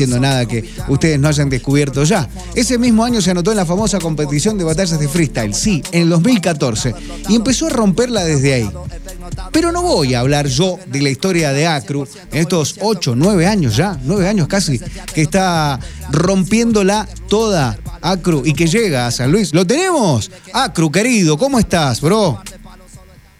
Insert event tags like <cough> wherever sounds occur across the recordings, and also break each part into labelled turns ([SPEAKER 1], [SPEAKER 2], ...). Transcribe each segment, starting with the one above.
[SPEAKER 1] haciendo nada que ustedes no hayan descubierto ya. Ese mismo año se anotó en la famosa competición de batallas de freestyle, sí, en el 2014, y empezó a romperla desde ahí. Pero no voy a hablar yo de la historia de Acru en estos 8, 9 años ya, 9 años casi, que está rompiéndola toda Acru y que llega a San Luis. ¡Lo tenemos! Acru, querido, ¿cómo estás, bro?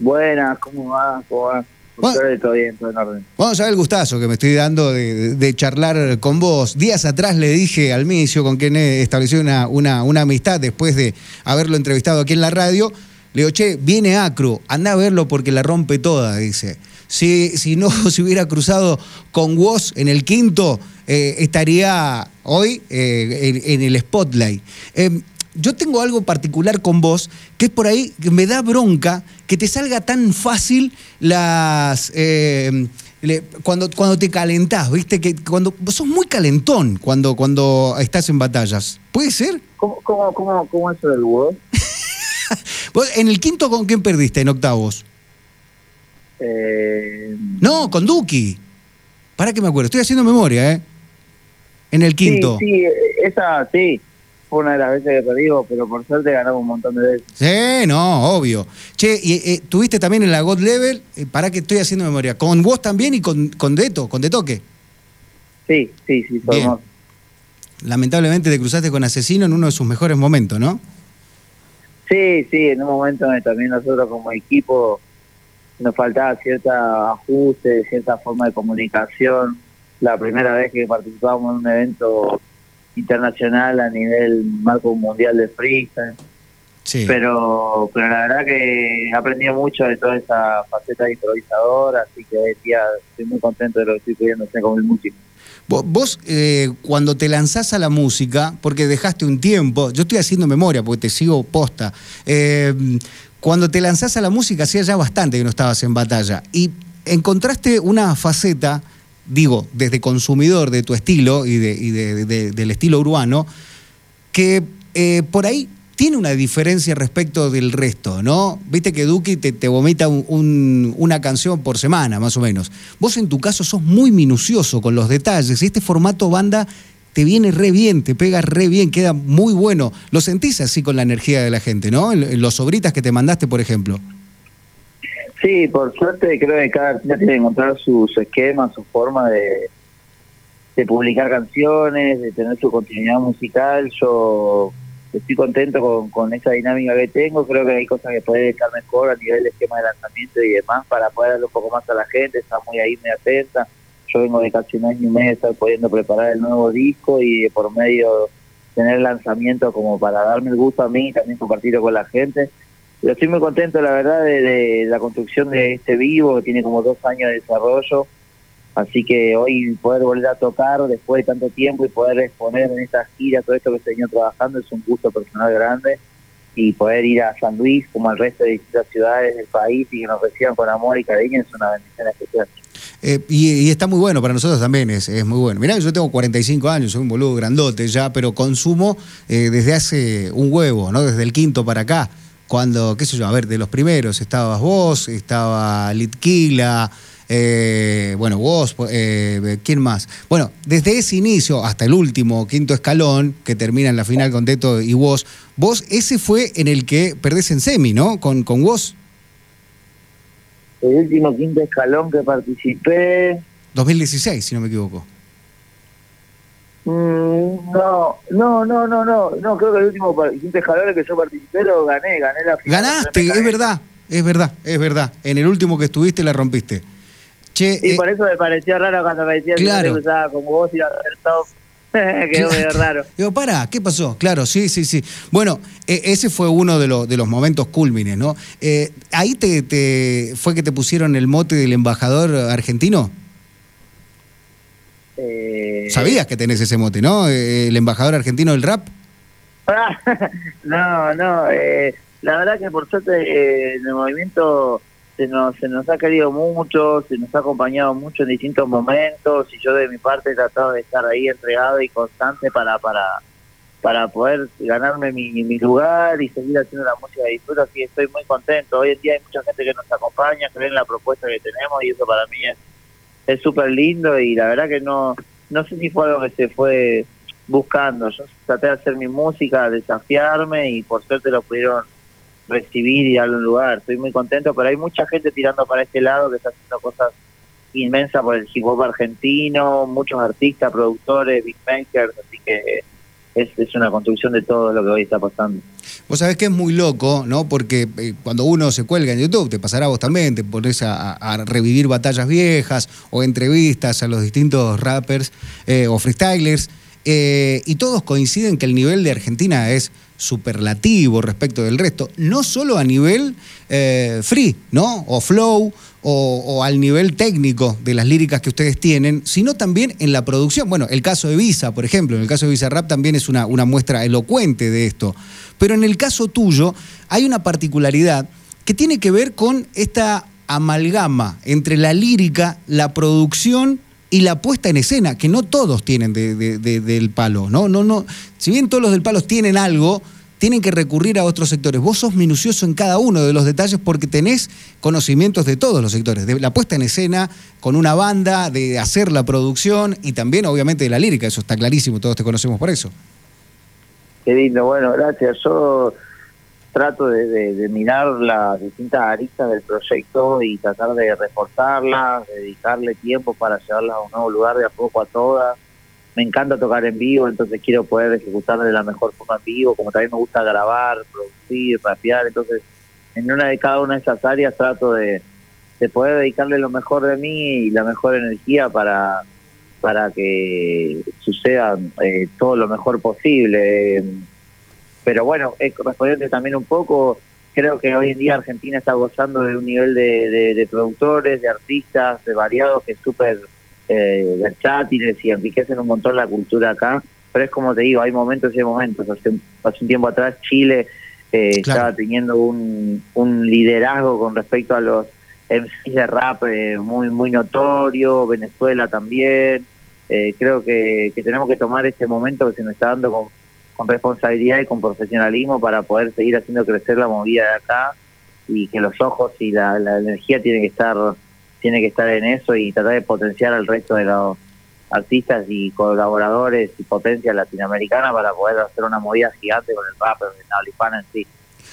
[SPEAKER 2] Buenas, ¿cómo va? ¿Cómo va?
[SPEAKER 1] Bueno.
[SPEAKER 2] Todo bien, todo en orden.
[SPEAKER 1] Vamos a ver el gustazo que me estoy dando de, de charlar con vos. Días atrás le dije al Micio, con quien he establecido una, una, una amistad después de haberlo entrevistado aquí en la radio, le digo, che, viene Acru, anda a verlo porque la rompe toda, dice. Si, si no <laughs> se hubiera cruzado con vos en el quinto, eh, estaría hoy eh, en, en el spotlight. Eh, yo tengo algo particular con vos, que es por ahí que me da bronca que te salga tan fácil las. eh, le- cuando, cuando te calentás, ¿viste? Que cuando vos sos muy calentón cuando, cuando estás en batallas. ¿Puede ser?
[SPEAKER 2] ¿Cómo, cómo, cómo, cómo es eso del Word?
[SPEAKER 1] Vos, ¿En el quinto con quién perdiste en octavos?
[SPEAKER 2] Eh,
[SPEAKER 1] No, con Duki. Para que me acuerdo, estoy haciendo memoria, ¿eh? En el quinto.
[SPEAKER 2] Sí, sí, esa sí. Fue una de las veces que perdimos, pero por suerte ganamos un montón de veces.
[SPEAKER 1] Sí, no, obvio. Che, y, eh, tuviste también en la God Level, eh, para que estoy haciendo memoria, con vos también y con, con Deto, con De Toque.
[SPEAKER 2] Sí, sí, sí,
[SPEAKER 1] Bien.
[SPEAKER 2] somos.
[SPEAKER 1] Lamentablemente te cruzaste con Asesino en uno de sus mejores momentos, ¿no?
[SPEAKER 2] Sí, sí, en un momento donde también nosotros como equipo nos faltaba cierta ajuste, cierta forma de comunicación. La primera vez que participábamos en un evento internacional a nivel marco mundial de freestyle.
[SPEAKER 1] Sí.
[SPEAKER 2] pero pero la verdad que he aprendido mucho de toda esa faceta de improvisador, así que hoy en día estoy muy contento de lo que estoy pudiendo hacer con el músico.
[SPEAKER 1] Vos, vos, eh, cuando te lanzás a la música, porque dejaste un tiempo, yo estoy haciendo memoria porque te sigo posta, eh, cuando te lanzás a la música hacía ya bastante que no estabas en batalla y encontraste una faceta, digo, desde consumidor de tu estilo y, de, del estilo urbano, que eh, por ahí tiene una diferencia respecto del resto, ¿no? Viste que Duki te, vomita un- un- una canción por semana, más o menos. Vos en tu caso sos muy minucioso con los detalles y este formato banda te viene re bien, te pega re bien, queda muy bueno. Lo sentís así con la energía de la gente, ¿no? En, en los sobritas que te mandaste, por ejemplo.
[SPEAKER 2] Sí, por suerte creo que cada artista tiene que encontrar su, su esquema, su forma de, de publicar canciones, de tener su continuidad musical. Yo estoy contento con, con esa dinámica que tengo, creo que hay cosas que pueden estar mejor a nivel de esquema de lanzamiento y demás para poder darle un poco más a la gente, está muy ahí, muy atenta. Yo vengo de casi un año y medio de estar pudiendo preparar el nuevo disco y por medio tener lanzamiento como para darme el gusto a mí y también compartirlo con la gente. Pero estoy muy contento, la verdad, de, de la construcción de este vivo, que tiene como dos años de desarrollo. Así que hoy poder volver a tocar después de tanto tiempo y poder exponer en esta gira todo esto que se venido trabajando es un gusto personal grande. Y poder ir a San Luis, como al resto de distintas ciudades del país, y que nos reciban con amor y cariño, es una bendición especial.
[SPEAKER 1] Eh, y, está muy bueno, para nosotros también es, muy bueno. Mirá, yo tengo 45 años, soy un boludo grandote ya, pero consumo eh, desde hace un huevo, ¿no? Desde el quinto para acá. Cuando, qué sé yo, a ver, de los primeros estabas vos, estaba Litquila, eh, bueno, vos, eh, ¿quién más? Bueno, desde ese inicio hasta el último, quinto escalón, que termina en la final con Teto y vos, vos, ese fue en el que perdés en semi, ¿no? Con, con vos,
[SPEAKER 2] El último quinto escalón que participé,
[SPEAKER 1] 2016, si no me equivoco.
[SPEAKER 2] Mm, no, no, no, no, no, no, creo que el último escalón que yo participé lo gané, gané la final.
[SPEAKER 1] Ganaste, es verdad, es verdad, es verdad. En el último que estuviste la rompiste. Che,
[SPEAKER 2] Y
[SPEAKER 1] eh,
[SPEAKER 2] por eso me pareció raro cuando me decían
[SPEAKER 1] Claro.
[SPEAKER 2] que usaba como vos y a hacer top. <laughs> Quedó medio raro.
[SPEAKER 1] Digo, para, ¿qué pasó? Claro, sí, sí, sí. Bueno, eh, ese fue uno de, los de los momentos cúlmines, ¿no? Eh, ¿Ahí te, te- fue que te pusieron el mote del embajador argentino?
[SPEAKER 2] Eh,
[SPEAKER 1] Sabías que tenés ese mote, ¿no? Eh, el embajador argentino del rap. <laughs>
[SPEAKER 2] no, no, eh, la verdad que por suerte eh, en el movimiento se nos, se nos ha querido mucho, se nos ha acompañado mucho en distintos momentos y yo de mi parte he tratado de estar ahí entregado y constante para para para poder ganarme mi, mi lugar y seguir haciendo la música de disfruto, así que estoy muy contento. Hoy en día hay mucha gente que nos acompaña, creen en la propuesta que tenemos y eso para mí es es súper lindo y la verdad que no no sé si fue algo que se fue buscando. Yo traté de hacer mi música, desafiarme y por suerte lo pudieron recibir y darle un lugar. Estoy muy contento, pero hay mucha gente tirando para este lado que está haciendo cosas inmensas por el hip hop argentino, muchos artistas, productores, big makers, así que es, es, una construcción de todo lo que hoy está pasando.
[SPEAKER 1] Vos sabés que es muy loco, ¿no? Porque eh, cuando uno se cuelga en YouTube, te pasará a vos también, te pones a, revivir batallas viejas o entrevistas a los distintos rappers eh, o freestylers, eh, y todos coinciden que el nivel de Argentina es superlativo respecto del resto, no solo a nivel eh, free, ¿no? O flow, o, al nivel técnico de las líricas que ustedes tienen, sino también en la producción. Bueno, el caso de Visa, por ejemplo, en el caso de Visa Rap también es una, una muestra elocuente de esto. Pero en el caso tuyo hay una particularidad que tiene que ver con esta amalgama entre la lírica, la producción y la puesta en escena, que no todos tienen de, de, de, del palo, ¿no? No, no. Si bien todos los del palo tienen algo, tienen que recurrir a otros sectores. Vos sos minucioso en cada uno de los detalles porque tenés conocimientos de todos los sectores, de la puesta en escena, con una banda, de hacer la producción y también obviamente de la lírica, eso está clarísimo, todos te conocemos por eso.
[SPEAKER 2] Qué lindo, bueno, gracias. Yo trato de, mirar las distintas aristas del proyecto y tratar de reforzarlas, dedicarle tiempo para llevarlas a un nuevo lugar de a poco a todas. Me encanta tocar en vivo, entonces quiero poder ejecutar de la mejor forma en vivo, como también me gusta grabar, producir, rapear, entonces en una de cada una de esas áreas trato de, de poder dedicarle lo mejor de mí y la mejor energía para para que suceda eh, todo lo mejor posible pero bueno, eh, respondiendo también un poco, creo que hoy en día Argentina está gozando de un nivel de, de, de productores, de artistas, de variados que es súper eh, versátiles y enriquecen un montón la cultura acá, pero es como te digo, hay momentos y hay momentos. Hace, hace un tiempo atrás Chile eh, claro. estaba teniendo un, un liderazgo con respecto a los MCs de rap eh, muy muy notorio, Venezuela también. Eh, creo que, que tenemos que tomar este momento que se nos está dando con con responsabilidad y con profesionalismo para poder seguir haciendo crecer la movida de acá y que los ojos y la, energía tienen que estar tiene que estar en eso y tratar de potenciar al resto de los artistas y colaboradores y potencia latinoamericana para poder hacer una movida gigante con el rap en la hispana en sí.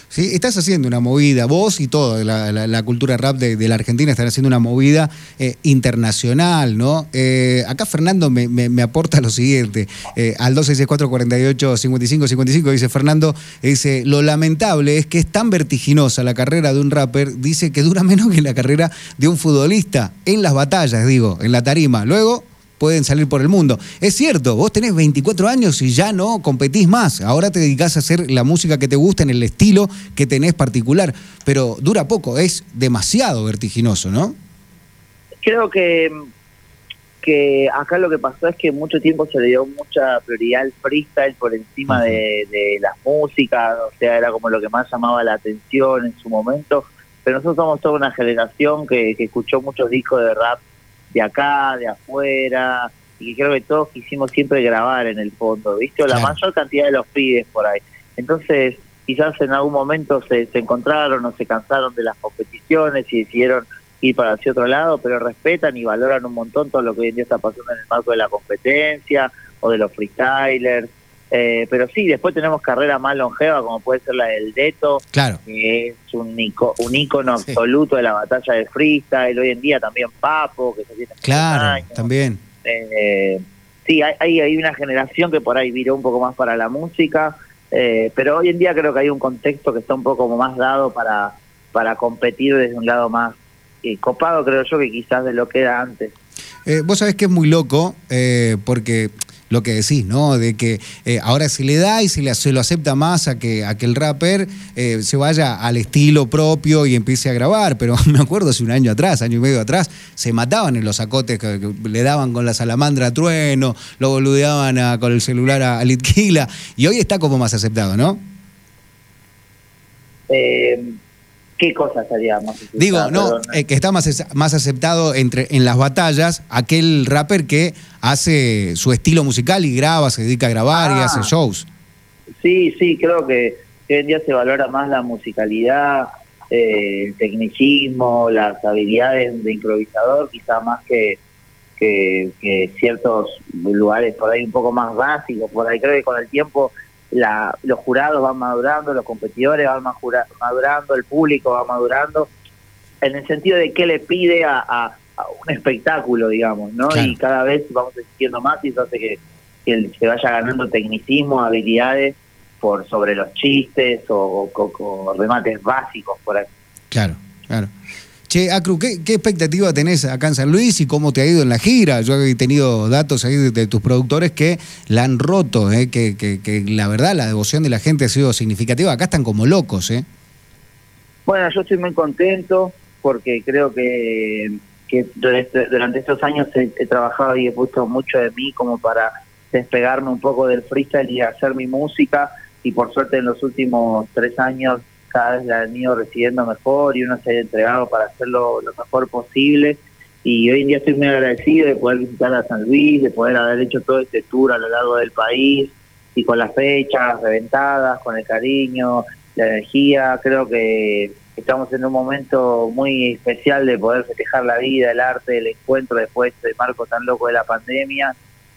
[SPEAKER 1] Sí, estás haciendo una movida, vos y todo, la, la, cultura rap de, la Argentina están haciendo una movida eh, internacional, ¿no? Eh, acá Fernando me, me, aporta lo siguiente, eh, al 264 48 55 55 dice Fernando, dice, lo lamentable es que es tan vertiginosa la carrera de un rapper, dice que dura menos que la carrera de un futbolista, en las batallas, digo, en la tarima. Luego pueden salir por el mundo. Es cierto, vos tenés 24 años y ya no competís más. Ahora te dedicás a hacer la música que te gusta en el estilo que tenés particular, pero dura poco, es demasiado vertiginoso, ¿no?
[SPEAKER 2] Creo que que acá lo que pasó es que mucho tiempo se le dio mucha prioridad al freestyle por encima uh -huh. de, de las músicas, o sea, era como lo que más llamaba la atención en su momento, pero nosotros somos toda una generación que, que escuchó muchos discos de rap de acá, de afuera, y que creo que todos quisimos siempre grabar en el fondo, ¿viste? O la claro. mayor cantidad de los pibes por ahí. Entonces, quizás en algún momento se, se encontraron o se cansaron de las competiciones y decidieron ir para hacia otro lado, pero respetan y valoran un montón todo lo que hoy en día está pasando en el marco de la competencia o de los freestylers. Eh, pero sí, después tenemos carreras más longevas, como puede ser la del Deto,
[SPEAKER 1] claro.
[SPEAKER 2] que es un, ico, un ícono sí. absoluto de la batalla de freestyle. Hoy en día también Papo, que se tiene
[SPEAKER 1] Claro, años. también.
[SPEAKER 2] Eh, sí, hay, hay una generación que por ahí viró un poco más para la música, eh, pero hoy en día creo que hay un contexto que está un poco más dado para, para competir desde un lado más copado, creo yo, que quizás de lo que era antes.
[SPEAKER 1] Eh, vos sabés que es muy loco, eh, porque lo que decís, ¿no? De que eh, ahora se le da y se, le, se, lo acepta más a que, a que el rapper eh, se vaya al estilo propio y empiece a grabar. Pero <laughs> me acuerdo hace un año atrás, año y medio atrás, se mataban en los acotes que, le daban con la salamandra a trueno, lo boludeaban a, con el celular a, a. Y hoy está como más aceptado, ¿no?
[SPEAKER 2] Eh, ¿Qué cosa más aceptado?
[SPEAKER 1] Digo, no, eh, que está más, más aceptado entre, en las batallas aquel rapper que hace su estilo musical y graba, se dedica a grabar ah, y hace shows.
[SPEAKER 2] Sí, sí, creo que hoy en día se valora más la musicalidad, eh, el tecnicismo, las habilidades de improvisador, quizá más que, que, que ciertos lugares por ahí un poco más básicos, por ahí creo que con el tiempo la, los jurados van madurando, los competidores van madurando, el público va madurando, en el sentido de qué le pide a, un espectáculo, digamos, ¿no? Y cada vez vamos exigiendo más y eso hace que, se vaya ganando tecnicismo, habilidades por sobre los chistes o, o remates básicos por ahí.
[SPEAKER 1] Claro, claro. Che, Acru, ¿qué, expectativa tenés acá en San Luis y cómo te ha ido en la gira? Yo he tenido datos ahí de, tus productores que la han roto, eh, que, la verdad la devoción de la gente ha sido significativa. Acá están como locos, ¿eh?
[SPEAKER 2] Bueno, yo estoy muy contento porque creo que, durante, estos años he, he, trabajado y he puesto mucho de mí como para despegarme un poco del freestyle y hacer mi música y por suerte en los últimos tres años cada la han ido recibiendo mejor y uno se ha entregado para hacerlo lo mejor posible. Y hoy en día estoy muy agradecido de poder visitar a San Luis, de poder haber hecho todo este tour a lo largo del país y con las fechas reventadas, con el cariño, la energía. Creo que estamos en un momento muy especial de poder festejar la vida, el arte, el encuentro después de marco tan loco de la pandemia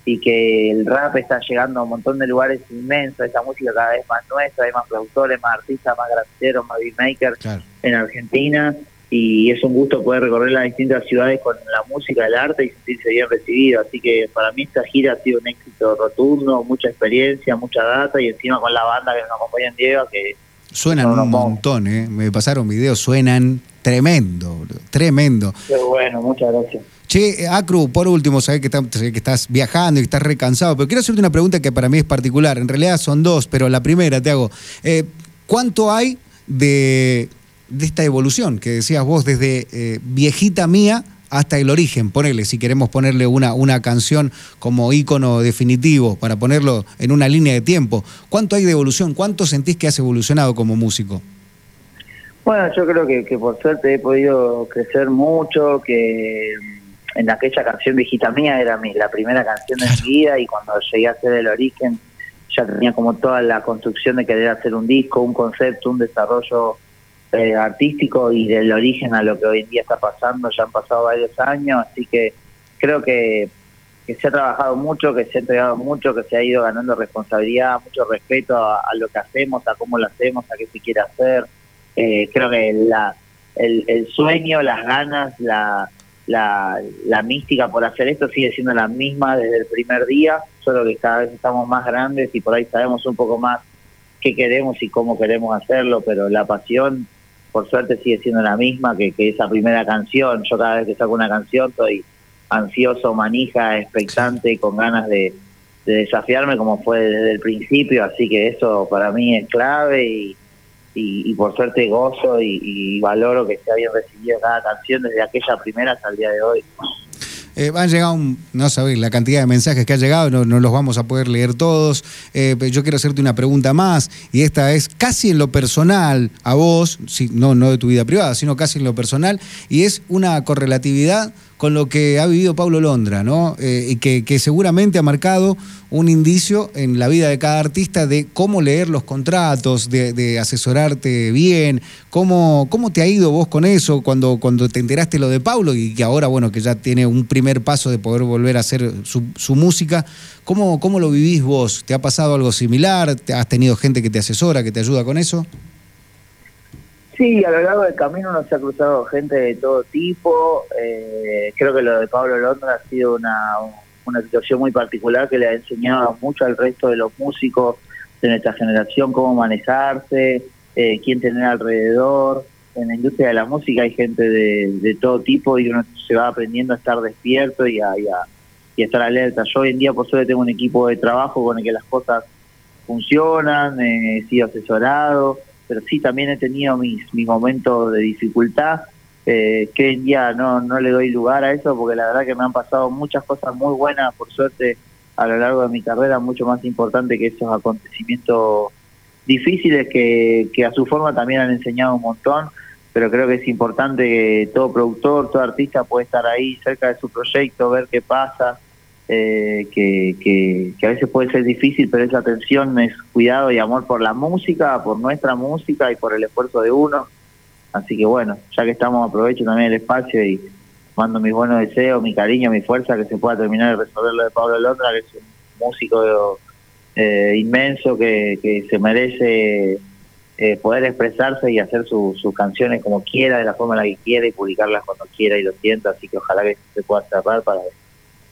[SPEAKER 2] y que el rap está llegando a un montón de lugares inmensos, esta música cada vez más nuestra, hay más productores, más artistas, más granderos, más beatmakers en Argentina y es un gusto poder recorrer las distintas ciudades con la música, el arte y sentirse bien recibido, así que para mí esta gira ha sido un éxito rotundo, mucha experiencia, mucha data y encima con la banda que nos acompaña en Diego que
[SPEAKER 1] Suenan un montón, ¿eh? Me pasaron videos, suenan tremendo, tremendo.
[SPEAKER 2] Qué bueno, muchas gracias.
[SPEAKER 1] Che, Acru, por último, sabés que, que estás viajando y estás recansado, pero quiero hacerte una pregunta que para mí es particular. En realidad son dos, pero la primera te hago. Eh, ¿Cuánto hay de, esta evolución que decías vos desde eh, viejita mía hasta el origen? Ponele, si queremos ponerle una, una canción como ícono definitivo, para ponerlo en una línea de tiempo. ¿Cuánto hay de evolución? ¿Cuánto sentís que has evolucionado como músico?
[SPEAKER 2] Bueno, yo creo que, que por suerte he podido crecer mucho, que en aquella canción Viejita Mía era mi, la primera canción de mi vida y cuando llegué a hacer el origen ya tenía como toda la construcción de querer hacer un disco, un concepto, un desarrollo eh, artístico y del origen a lo que hoy en día está pasando, ya han pasado varios años, así que creo que, que se ha trabajado mucho, que se ha entregado mucho, que se ha ido ganando responsabilidad, mucho respeto a, lo que hacemos, a cómo lo hacemos, a qué se quiere hacer. Eh, creo que la, el, el sueño, las ganas, la la, la mística por hacer esto sigue siendo la misma desde el primer día, solo que cada vez estamos más grandes y por ahí sabemos un poco más qué queremos y cómo queremos hacerlo, pero la pasión, por suerte, sigue siendo la misma que, que esa primera canción. Yo cada vez que saco una canción estoy ansioso, manija, expectante, con ganas de, de desafiarme como fue desde el principio, así que eso para mí es clave y y, por suerte gozo y, valoro que se haya recibido cada canción desde aquella primera hasta el día de hoy.
[SPEAKER 1] Eh, han llegado, no sabéis la cantidad de mensajes que ha llegado, no, los vamos a poder leer todos. Eh, yo quiero hacerte una pregunta más, y esta es casi en lo personal a vos, no, no de tu vida privada, sino casi en lo personal, y es una correlatividad con lo que ha vivido Pablo Londra, ¿no? Eh, y que, seguramente ha marcado un indicio en la vida de cada artista de cómo leer los contratos, de, asesorarte bien, cómo, cómo te ha ido vos con eso cuando, cuando te enteraste lo de Pablo y que ahora, bueno, que ya tiene un primer paso de poder volver a hacer su, su música, ¿cómo, ¿cómo lo vivís vos? ¿Te ha pasado algo similar? ¿Has tenido gente que te asesora, que te ayuda con eso?
[SPEAKER 2] Sí, a lo largo del camino nos ha cruzado gente de todo tipo. Eh, creo que lo de Pablo Londra ha sido una, una situación muy particular que le ha enseñado mucho al resto de los músicos de nuestra generación cómo manejarse, eh, quién tener alrededor. En la industria de la música hay gente de, todo tipo y uno se va aprendiendo a estar despierto y a, y a, estar alerta. Yo hoy en día por suerte tengo un equipo de trabajo con el que las cosas funcionan, eh, he sido asesorado pero sí también he tenido mis, mis momentos de dificultad, eh, que hoy en día no, no le doy lugar a eso, porque la verdad que me han pasado muchas cosas muy buenas, por suerte, a lo largo de mi carrera, mucho más importante que esos acontecimientos difíciles que, que a su forma también han enseñado un montón, pero creo que es importante que todo productor, todo artista puede estar ahí cerca de su proyecto, ver qué pasa, eh, que, que, a veces puede ser difícil, pero esa atención es cuidado y amor por la música, por nuestra música y por el esfuerzo de uno. Así que bueno, ya que estamos, aprovecho también el espacio y mando mis buenos deseos, mi cariño, mi fuerza, que se pueda terminar de resolver lo de Pablo Londra, que es un músico eh, inmenso que, se merece eh, poder expresarse y hacer sus canciones como quiera, de la forma en la que quiera y publicarlas cuando quiera y lo sienta, así que ojalá que se pueda cerrar para,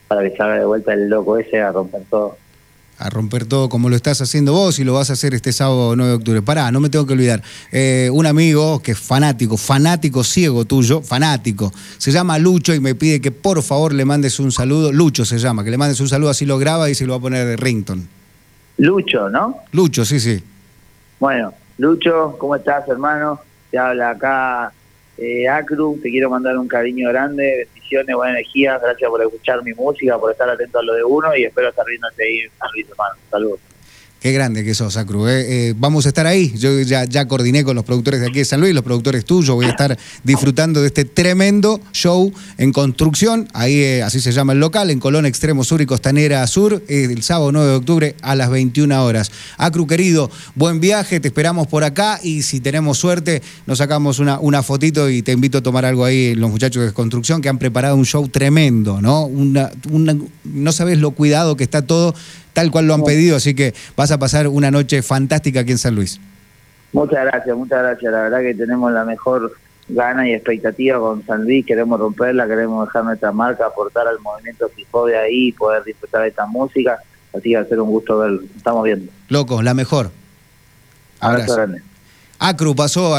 [SPEAKER 2] para que salga de vuelta el loco ese a romper todo.
[SPEAKER 1] A romper todo como lo estás haciendo vos y lo vas a hacer este sábado 9 de octubre. Pará, no me tengo que olvidar. Eh, un amigo que es fanático, fanático ciego tuyo, fanático, se llama Lucho y me pide que por favor le mandes un saludo. Lucho se llama, que le mandes un saludo, así lo graba y se lo va a poner de rington.
[SPEAKER 2] Lucho, ¿no?
[SPEAKER 1] Lucho, sí, sí.
[SPEAKER 2] Bueno, Lucho, ¿cómo estás, hermano? Te habla acá eh, Acru, te quiero mandar un cariño grande, bendiciones, buena energía, gracias por escuchar mi música, por estar atento a lo de uno y espero estar viéndote ahí San Luis, hermano. Saludos.
[SPEAKER 1] Qué grande que sos, Acru. ¿eh? Eh, vamos a estar ahí. Yo ya, ya coordiné con los productores de aquí de San Luis, los productores tuyos. Voy a estar disfrutando de este tremendo show en construcción. Ahí, eh, así se llama el local, en Colón Extremo Sur y Costanera Sur, el sábado 9 de octubre a las 21 horas. Acru, querido, buen viaje. Te esperamos por acá y si tenemos suerte, nos sacamos una, una fotito y te invito a tomar algo ahí, los muchachos de construcción, que han preparado un show tremendo, ¿no? Una, una, no sabes lo cuidado que está todo tal cual lo han pedido, así que vas a pasar una noche fantástica aquí en San Luis.
[SPEAKER 2] Muchas gracias, muchas gracias. La verdad que tenemos la mejor gana y expectativa con San Luis, queremos romperla, queremos dejar nuestra marca, aportar al movimiento de ahí y poder disfrutar de esta música, así que va a ser un gusto verlo, estamos viendo.
[SPEAKER 1] Loco, la mejor.
[SPEAKER 2] Abrazo, Abrazo grande.
[SPEAKER 1] Acru pasó